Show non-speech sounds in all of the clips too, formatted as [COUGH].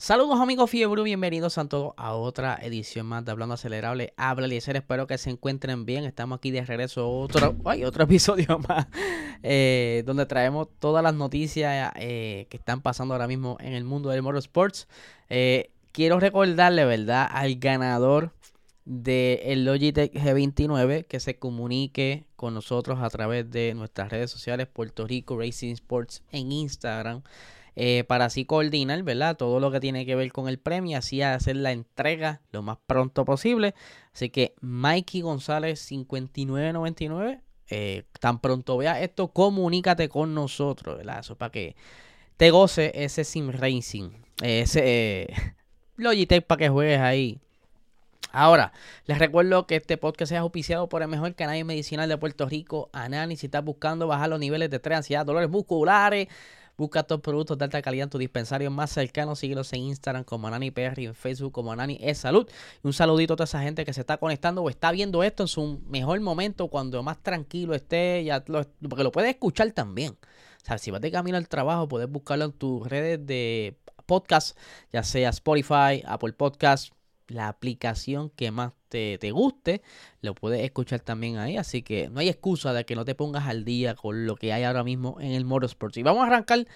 Saludos amigos Fiebre, bienvenidos a todos a otra edición más de Hablando Acelerable. Habla Eliezer, espero que se encuentren bien. Estamos aquí de regreso otro, ay, otro [LAUGHS] episodio más, eh, donde traemos todas las noticias eh, que están pasando ahora mismo en el mundo del motorsports. Eh, quiero recordarle, ¿verdad?, al ganador del Logitech G29 que se comunique con nosotros a través de nuestras redes sociales Puerto Rico Racing Sports en Instagram. Eh, para así coordinar, ¿verdad? Todo lo que tiene que ver con el premio, así hacer la entrega lo más pronto posible. Así que Mikey González 5999, eh, tan pronto vea esto, comunícate con nosotros, ¿verdad? Eso para que te goce ese Sim Racing, ese eh, [LAUGHS] Logitech para que juegues ahí. Ahora, les recuerdo que este podcast es auspiciado por el mejor canal medicinal de Puerto Rico, Anani. Si estás buscando bajar los niveles de estrés, ansiedad, dolores musculares, Busca estos productos de alta calidad en tu dispensario más cercano. Síguelos en Instagram como Anani PR y en Facebook como Anani es Salud. Un saludito a toda esa gente que se está conectando o está viendo esto en su mejor momento, cuando más tranquilo esté, ya porque lo puedes escuchar también. O sea, si vas de camino al trabajo, puedes buscarlo en tus redes de podcast, ya sea Spotify, Apple Podcast, la aplicación que más te, guste, lo puedes escuchar también ahí. Así que no hay excusa de que no te pongas al día con lo que hay ahora mismo en el Motorsports. Y vamos a arrancar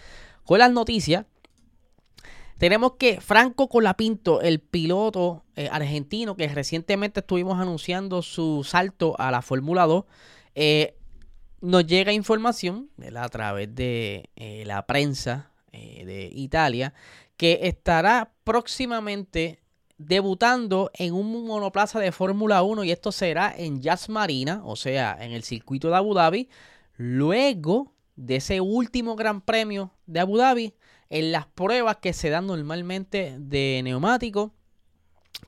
con las noticias. Tenemos que Franco Colapinto, el piloto eh, argentino que recientemente estuvimos anunciando su salto a la Fórmula 2, eh, nos llega información a través de eh, la prensa de Italia que estará próximamente debutando en un monoplaza de Fórmula 1 y esto será en Jazz Marina, o sea, en el circuito de Abu Dhabi, luego de ese último Gran Premio de Abu Dhabi, en las pruebas que se dan normalmente de neumático.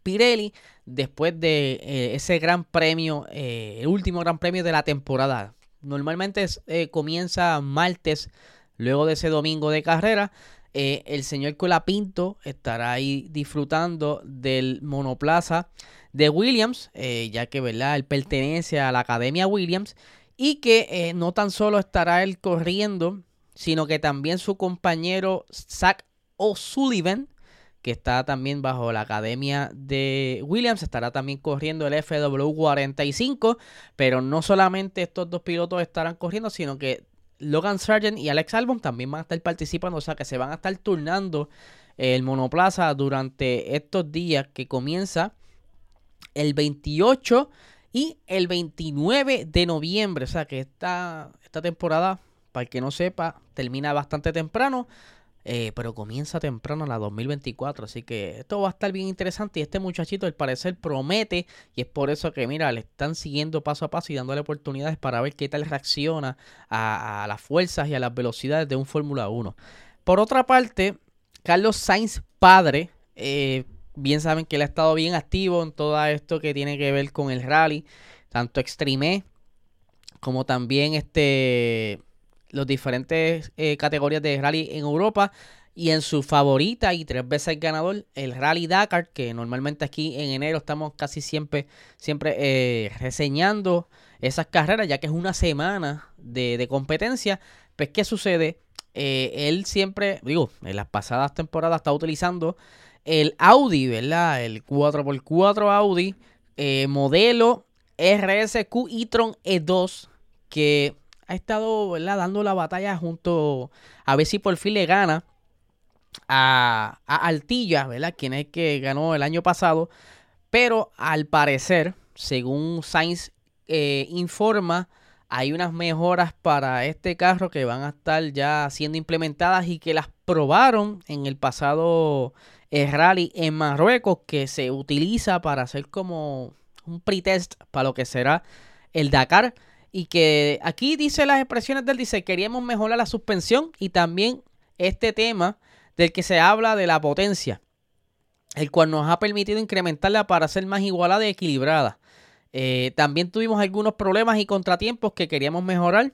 Pirelli, después de eh, ese gran premio, eh, el último gran premio de la temporada. Normalmente eh, comienza martes, luego de ese domingo de carrera. Eh, el señor Colapinto estará ahí disfrutando del monoplaza de Williams, eh, ya que ¿verdad? él pertenece a la Academia Williams y que eh, no tan solo estará él corriendo, sino que también su compañero Zach O'Sullivan, que está también bajo la academia de Williams, estará también corriendo el FW45, pero no solamente estos dos pilotos estarán corriendo, sino que Logan Sargent y Alex Albon también van a estar participando, o sea que se van a estar turnando el monoplaza durante estos días que comienza el 28 y el 29 de noviembre. O sea que esta, esta temporada, para el que no sepa, termina bastante temprano. Eh, pero comienza temprano la 2024, así que esto va a estar bien interesante y este muchachito al parecer promete y es por eso que mira, le están siguiendo paso a paso y dándole oportunidades para ver qué tal reacciona a, las fuerzas y a las velocidades de un Fórmula 1. Por otra parte, Carlos Sainz padre, eh, bien saben que él ha estado bien activo en todo esto que tiene que ver con el rally, tanto Extreme como también este los diferentes eh, categorías de rally en Europa y en su favorita y tres veces ganador, el Rally Dakar, que normalmente aquí en enero estamos casi siempre, siempre eh, reseñando esas carreras, ya que es una semana de, competencia. Pues, ¿qué sucede? Eh, él siempre, digo, en las pasadas temporadas está utilizando el Audi, ¿verdad? El 4x4 Audi, modelo RSQ e-tron E2, que ha estado dando la batalla junto a ver si por fin le gana a, Altilla, ¿verdad? quien es que ganó el año pasado. Pero al parecer, según Sainz eh, informa, hay unas mejoras para este carro que van a estar ya siendo implementadas y que las probaron en el pasado eh, rally en Marruecos, que se utiliza para hacer como un pretest para lo que será el Dakar y que aquí dice las expresiones del dice, queríamos mejorar la suspensión y también este tema del que se habla de la potencia, el cual nos ha permitido incrementarla para ser más igualada y equilibrada. Eh, también tuvimos algunos problemas y contratiempos que queríamos mejorar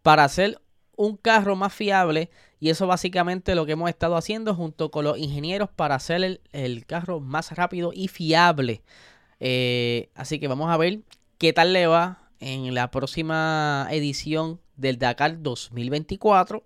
para hacer un carro más fiable y eso básicamente lo que hemos estado haciendo junto con los ingenieros para hacer el, carro más rápido y fiable. Eh, así que vamos a ver qué tal le va en la próxima edición del Dakar 2024.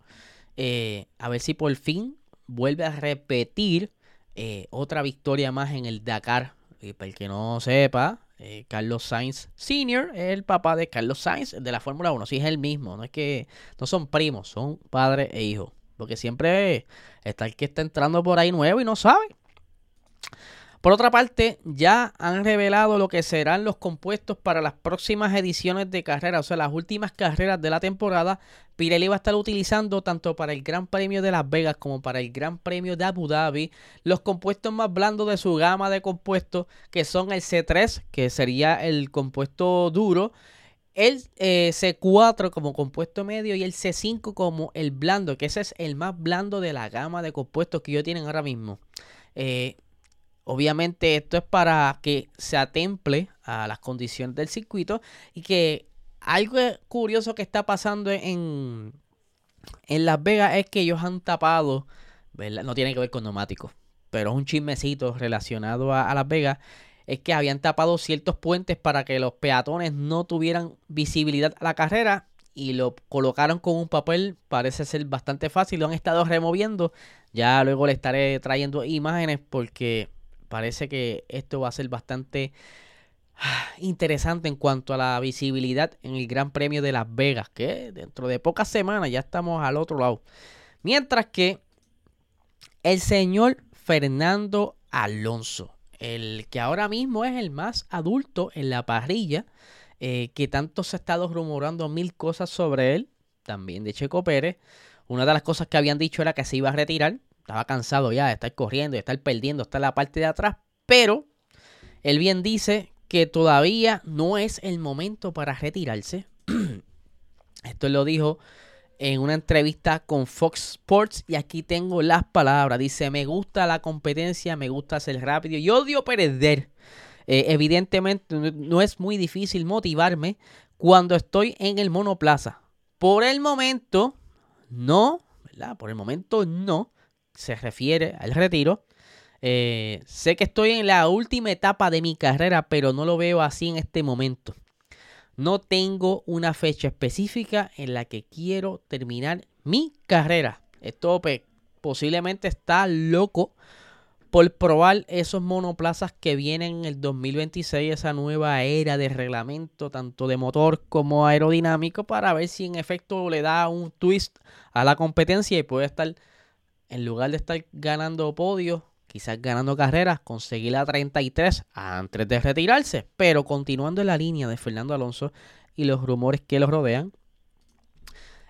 Eh, a ver si por fin vuelve a repetir eh, otra victoria más en el Dakar. Y para el que no sepa, eh, Carlos Sainz Sr. es el papá de Carlos Sainz de la Fórmula 1. Sí, es el mismo. No es que no son primos, son padre e hijo. Porque siempre está el que está entrando por ahí nuevo y no sabe. Por otra parte, ya han revelado lo que serán los compuestos para las próximas ediciones de carrera, o sea, las últimas carreras de la temporada. Pirelli va a estar utilizando tanto para el Gran Premio de Las Vegas como para el Gran Premio de Abu Dhabi los compuestos más blandos de su gama de compuestos, que son el C3, que sería el compuesto duro, el eh, C4 como compuesto medio y el C5 como el blando, que ese es el más blando de la gama de compuestos que ellos tienen ahora mismo. Eh, Obviamente esto es para que se atemple a las condiciones del circuito y que algo curioso que está pasando en, en Las Vegas es que ellos han tapado, no tiene que ver con neumáticos, pero es un chismecito relacionado a, a Las Vegas, es que habían tapado ciertos puentes para que los peatones no tuvieran visibilidad a la carrera y lo colocaron con un papel, parece ser bastante fácil, lo han estado removiendo, ya luego le estaré trayendo imágenes porque parece que esto va a ser bastante ah, interesante en cuanto a la visibilidad en el Gran Premio de Las Vegas, que dentro de pocas semanas ya estamos al otro lado. Mientras que el señor Fernando Alonso, el que ahora mismo es el más adulto en la parrilla, eh, que tanto se ha estado rumorando mil cosas sobre él, también de Checo Pérez. Una de las cosas que habían dicho era que se iba a retirar, estaba cansado ya de estar corriendo, de estar perdiendo, en la parte de atrás, pero él bien dice que todavía no es el momento para retirarse. [CLEARS THROAT] Esto lo dijo en una entrevista con Fox Sports y aquí tengo las palabras. Dice, me gusta la competencia, me gusta ser rápido y odio perder. Eh, evidentemente no es muy difícil motivarme cuando estoy en el monoplaza. Por el momento, no, ¿verdad? Por el momento no se refiere al retiro. Eh, sé que estoy en la última etapa de mi carrera, pero no lo veo así en este momento. No tengo una fecha específica en la que quiero terminar mi carrera. Esto posiblemente está loco por probar esos monoplazas que vienen en el 2026, esa nueva era de reglamento, tanto de motor como aerodinámico, para ver si en efecto le da un twist a la competencia y puede estar en lugar de estar ganando podios, quizás ganando carreras, conseguir la 33 antes de retirarse. Pero continuando en la línea de Fernando Alonso y los rumores que lo rodean,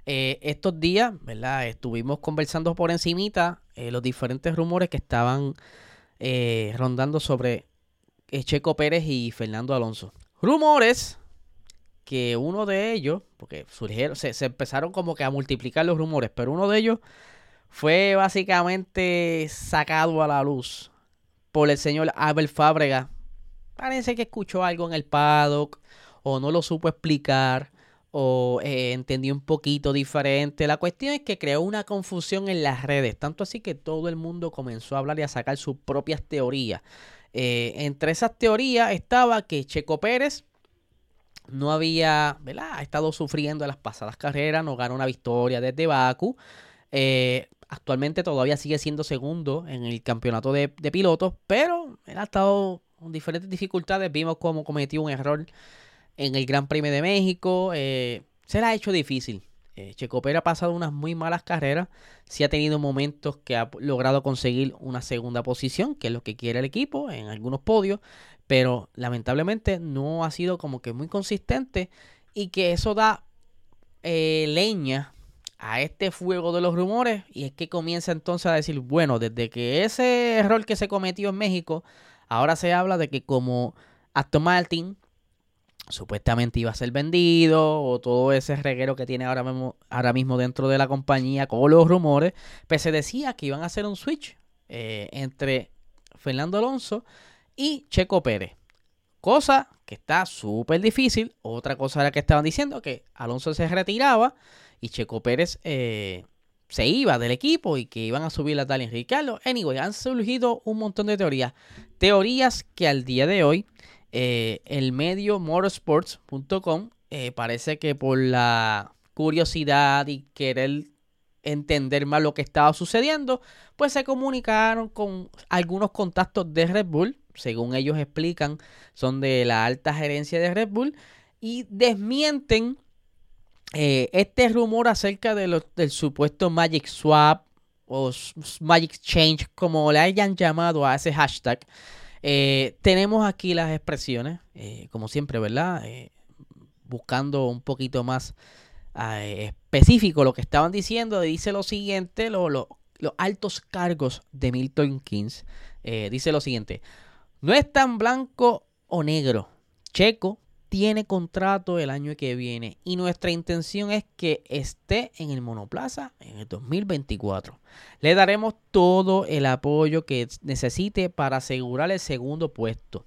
eh, estos días, ¿verdad? Estuvimos conversando por encimita eh, los diferentes rumores que estaban eh, rondando sobre Checo Pérez y Fernando Alonso. Rumores que uno de ellos, porque surgieron, se empezaron como que a multiplicar los rumores, pero uno de ellos fue básicamente sacado a la luz por el señor Abel Fábrega. Parece que escuchó algo en el paddock o no lo supo explicar o eh, entendió un poquito diferente. La cuestión es que creó una confusión en las redes, tanto así que todo el mundo comenzó a hablar y a sacar sus propias teorías. Eh, entre esas teorías estaba que Checo Pérez no había ¿verdad? estado sufriendo en las pasadas carreras, no ganó una victoria desde Baku. Eh, Actualmente todavía sigue siendo segundo en el campeonato de, pilotos, pero él ha estado con diferentes dificultades. Vimos cómo cometió un error en el Gran Premio de México. Eh, se le ha hecho difícil. Eh, Checo Pérez ha pasado unas muy malas carreras. Sí ha tenido momentos que ha logrado conseguir una segunda posición, que es lo que quiere el equipo en algunos podios. Pero lamentablemente no ha sido como que muy consistente. Y que eso da eh, leña a este fuego de los rumores y es que comienza entonces a decir, bueno, desde que ese error que se cometió en México, ahora se habla de que como Aston Martin supuestamente iba a ser vendido o todo ese reguero que tiene ahora mismo, ahora mismo dentro de la compañía con los rumores, pues se decía que iban a hacer un switch eh, entre Fernando Alonso y Checo Pérez. Cosa que está súper difícil. Otra cosa era que estaban diciendo que Alonso se retiraba y Checo Pérez eh, se iba del equipo y que iban a subir a Daniel Ricardo. Anyway, han surgido un montón de teorías. Teorías que al día de hoy eh, el medio motorsports.com eh, parece que por la curiosidad y querer entender más lo que estaba sucediendo, pues se comunicaron con algunos contactos de Red Bull, según ellos explican, son de la alta gerencia de Red Bull, y desmienten eh, este rumor acerca de del supuesto Magic Swap o Magic Change, como le hayan llamado a ese hashtag, eh, tenemos aquí las expresiones, eh, como siempre, ¿verdad? Buscando un poquito más específico lo que estaban diciendo. Dice lo siguiente, los altos cargos de Milton Keynes. dice lo siguiente, no es tan blanco o negro. Checo tiene contrato el año que viene y nuestra intención es que esté en el monoplaza en el 2024. Le daremos todo el apoyo que necesite para asegurar el segundo puesto.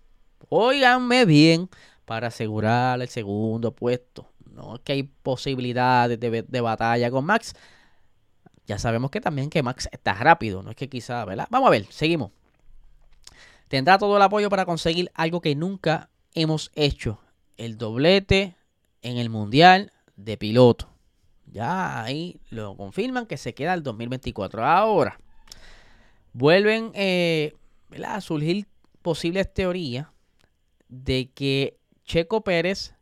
Óiganme bien, para asegurar el segundo puesto. No es que hay posibilidades de, batalla con Max. Ya sabemos que también que Max está rápido, no es que quizá, ¿verdad? Vamos a ver, seguimos. Tendrá todo el apoyo para conseguir algo que nunca hemos hecho el doblete en el Mundial de piloto. Ya ahí lo confirman que se queda el 2024. Ahora, vuelven eh, a surgir posibles teorías de que Checo Pérez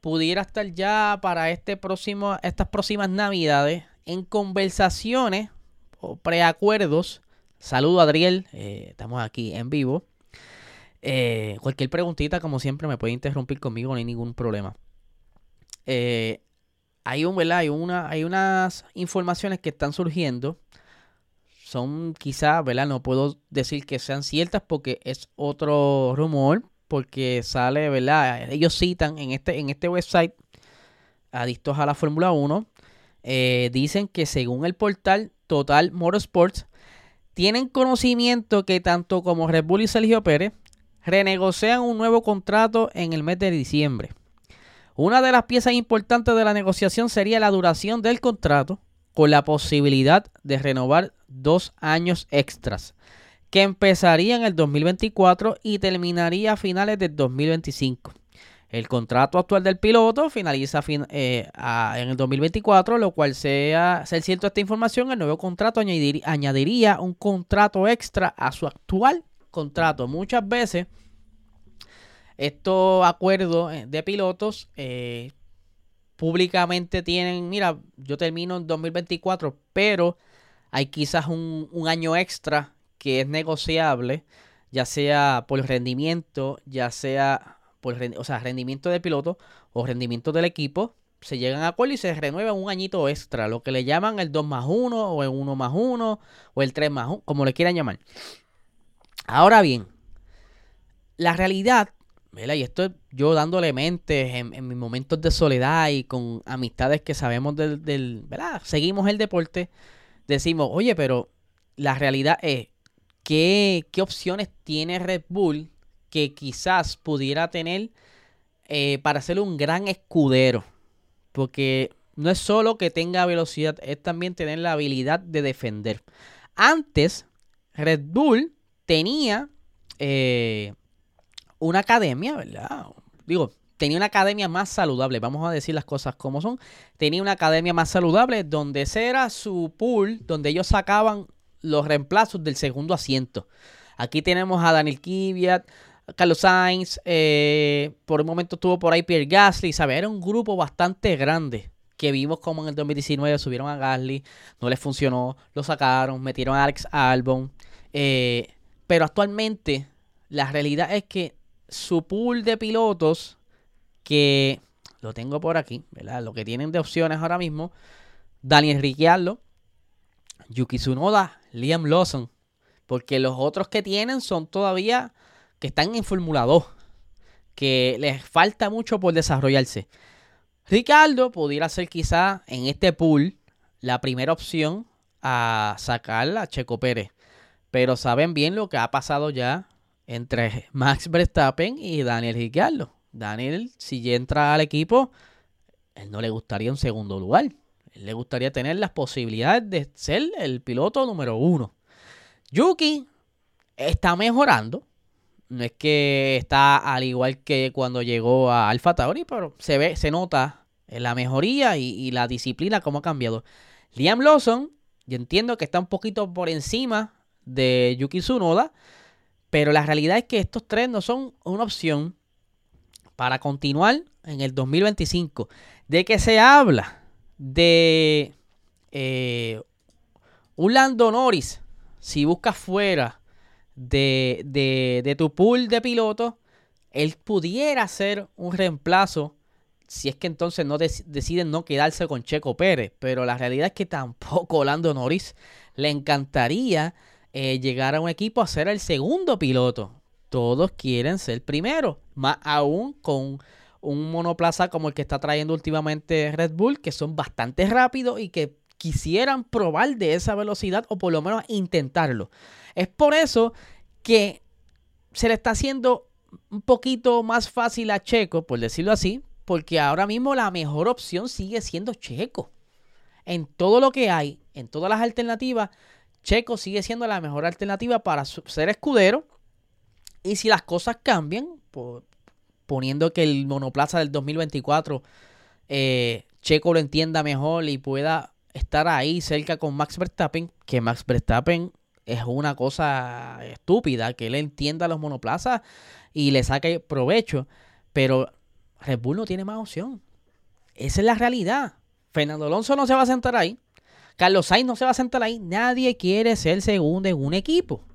pudiera estar ya para este próximo, estas próximas navidades en conversaciones o preacuerdos. Saludo Adriel, eh, estamos aquí en vivo. Eh, cualquier preguntita, como siempre, me puede interrumpir conmigo, no hay ningún problema. Eh, hay, un, Hay, una, hay unas informaciones que están surgiendo. Son quizás, ¿verdad? No puedo decir que sean ciertas porque es otro rumor. Porque sale, ¿verdad? Ellos citan en este, en este website, adictos a la Fórmula 1, eh, dicen que según el portal Total Motorsports, tienen conocimiento que tanto como Red Bull y Sergio Pérez renegocian un nuevo contrato en el mes de diciembre. Una de las piezas importantes de la negociación sería la duración del contrato con la posibilidad de renovar dos años extras, que empezaría en el 2024 y terminaría a finales del 2025. El contrato actual del piloto finaliza eh, en el 2024, lo cual sea ser cierto esta información, el nuevo contrato añadiría un contrato extra a su actual contrato. Muchas veces estos acuerdos eh, de pilotos eh, públicamente tienen, mira, yo termino en 2024, pero hay quizás un, año extra que es negociable, ya sea por rendimiento, ya sea por o sea, rendimiento del piloto o rendimiento del equipo, se llegan a acuerdo y se renueva un añito extra, lo que le llaman el 2 más 1 o el 1 más 1 o el 3 más 1, como le quieran llamar. Ahora bien, la realidad, y esto yo dándole mente en, mis momentos de soledad y con amistades que sabemos del, ¿verdad? Seguimos el deporte, decimos, oye, pero la realidad es, ¿qué, qué opciones tiene Red Bull que quizás pudiera tener eh, para ser un gran escudero? Porque no es solo que tenga velocidad, es también tener la habilidad de defender. Antes, Red Bull tenía eh, una academia, ¿verdad? Digo, tenía una academia más saludable, vamos a decir las cosas como son. Tenía una academia más saludable donde ese era su pool, donde ellos sacaban los reemplazos del segundo asiento. Aquí tenemos a Daniel Kiviat, Carlos Sainz, eh, por un momento estuvo por ahí Pierre Gasly, ¿sabes? Era un grupo bastante grande que vimos como en el 2019 subieron a Gasly, no les funcionó, lo sacaron, metieron a Alex Albon. Eh, pero actualmente la realidad es que su pool de pilotos, que lo tengo por aquí, ¿verdad? Lo que tienen de opciones ahora mismo, Daniel Ricciardo, Yuki Tsunoda, Liam Lawson, porque los otros que tienen son todavía que están en Fórmula 2. que les falta mucho por desarrollarse. Ricardo pudiera ser quizá en este pool la primera opción a sacar a Checo Pérez. Pero saben bien lo que ha pasado ya entre [LAUGHS] Max Verstappen y Daniel Ricciardo. Daniel, si entra al equipo, él no le gustaría un segundo lugar. Él le gustaría tener las posibilidades de ser el piloto número uno. Yuki está mejorando. No es que está al igual que cuando llegó a Alfa Tauri, pero se ve, se nota la mejoría y, y la disciplina cómo ha cambiado. Liam Lawson, yo entiendo que está un poquito por encima de Yuki Tsunoda, pero la realidad es que estos tres no son una opción para continuar en el 2025. ¿De qué se habla? De eh, un Lando Norris, si buscas fuera de, de, tu pool de pilotos, él pudiera ser un reemplazo si es que entonces no deciden no quedarse con Checo Pérez. Pero la realidad es que tampoco Lando Norris le encantaría eh, llegar a un equipo a ser el segundo piloto. Todos quieren ser primero, más aún con un monoplaza como el que está trayendo últimamente Red Bull, que son bastante rápidos y que quisieran probar de esa velocidad o por lo menos intentarlo. Es por eso que se le está haciendo un poquito más fácil a Checo, por decirlo así, porque ahora mismo la mejor opción sigue siendo Checo. En todo lo que hay, en todas las alternativas, Checo sigue siendo la mejor alternativa para ser escudero. Y si las cosas cambian, poniendo que el monoplaza del 2024 eh, Checo lo entienda mejor y pueda estar ahí cerca con Max Verstappen, que Max Verstappen es una cosa estúpida, que él entienda los monoplazas y le saque provecho, pero Red Bull no tiene más opción. Esa es la realidad. Fernando Alonso no se va a sentar ahí. Carlos Sainz no se va a sentar ahí. Nadie quiere ser segundo en un equipo.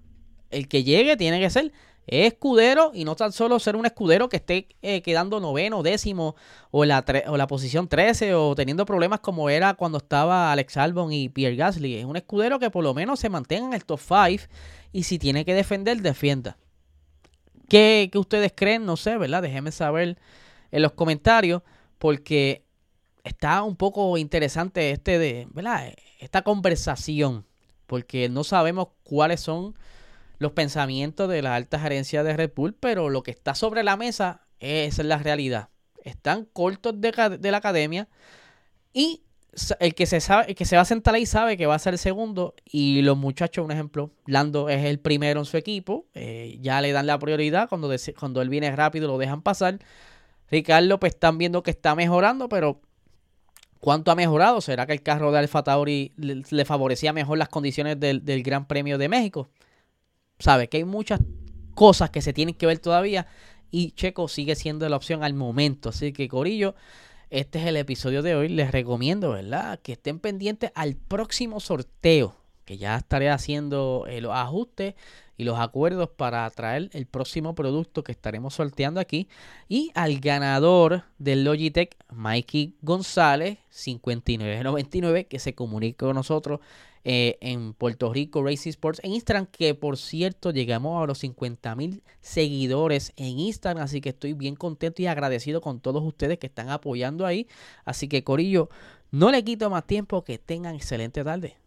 El que llegue tiene que ser escudero y no tan solo ser un escudero que esté eh, quedando noveno, décimo o la, o la posición 13 o teniendo problemas como era cuando estaba Alex Albon y Pierre Gasly. Es un escudero que por lo menos se mantenga en el top 5 y si tiene que defender, defienda. ¿Qué, ¿Qué, ustedes creen? No sé, ¿verdad? Déjenme saber en los comentarios porque está un poco interesante este de, ¿verdad? Esta conversación, porque no sabemos cuáles son los pensamientos de la alta gerencia de Red Bull, pero lo que está sobre la mesa es la realidad. Están cortos de, la academia y el que, se sabe, el que se va a sentar ahí sabe que va a ser el segundo y los muchachos, un ejemplo, Lando es el primero en su equipo, eh, ya le dan la prioridad, cuando, cuando él viene rápido lo dejan pasar. Ricardo pues están viendo que está mejorando, pero ¿Cuánto ha mejorado? ¿Será que el carro de Alfa Tauri le, favorecía mejor las condiciones del, Gran Premio de México? Sabe que hay muchas cosas que se tienen que ver todavía y Checo sigue siendo la opción al momento. Así que Corillo, este es el episodio de hoy. Les recomiendo, ¿verdad? Que estén pendientes al próximo sorteo, que ya estaré haciendo eh, los ajustes y los acuerdos para traer el próximo producto que estaremos sorteando aquí. Y al ganador del Logitech, Mikey González, 5999, que se comunica con nosotros eh, en Puerto Rico Racing Sports en Instagram, que por cierto llegamos a los 50 mil seguidores en Instagram, así que estoy bien contento y agradecido con todos ustedes que están apoyando ahí. Así que Corillo, no le quito más tiempo, que tengan excelente tarde.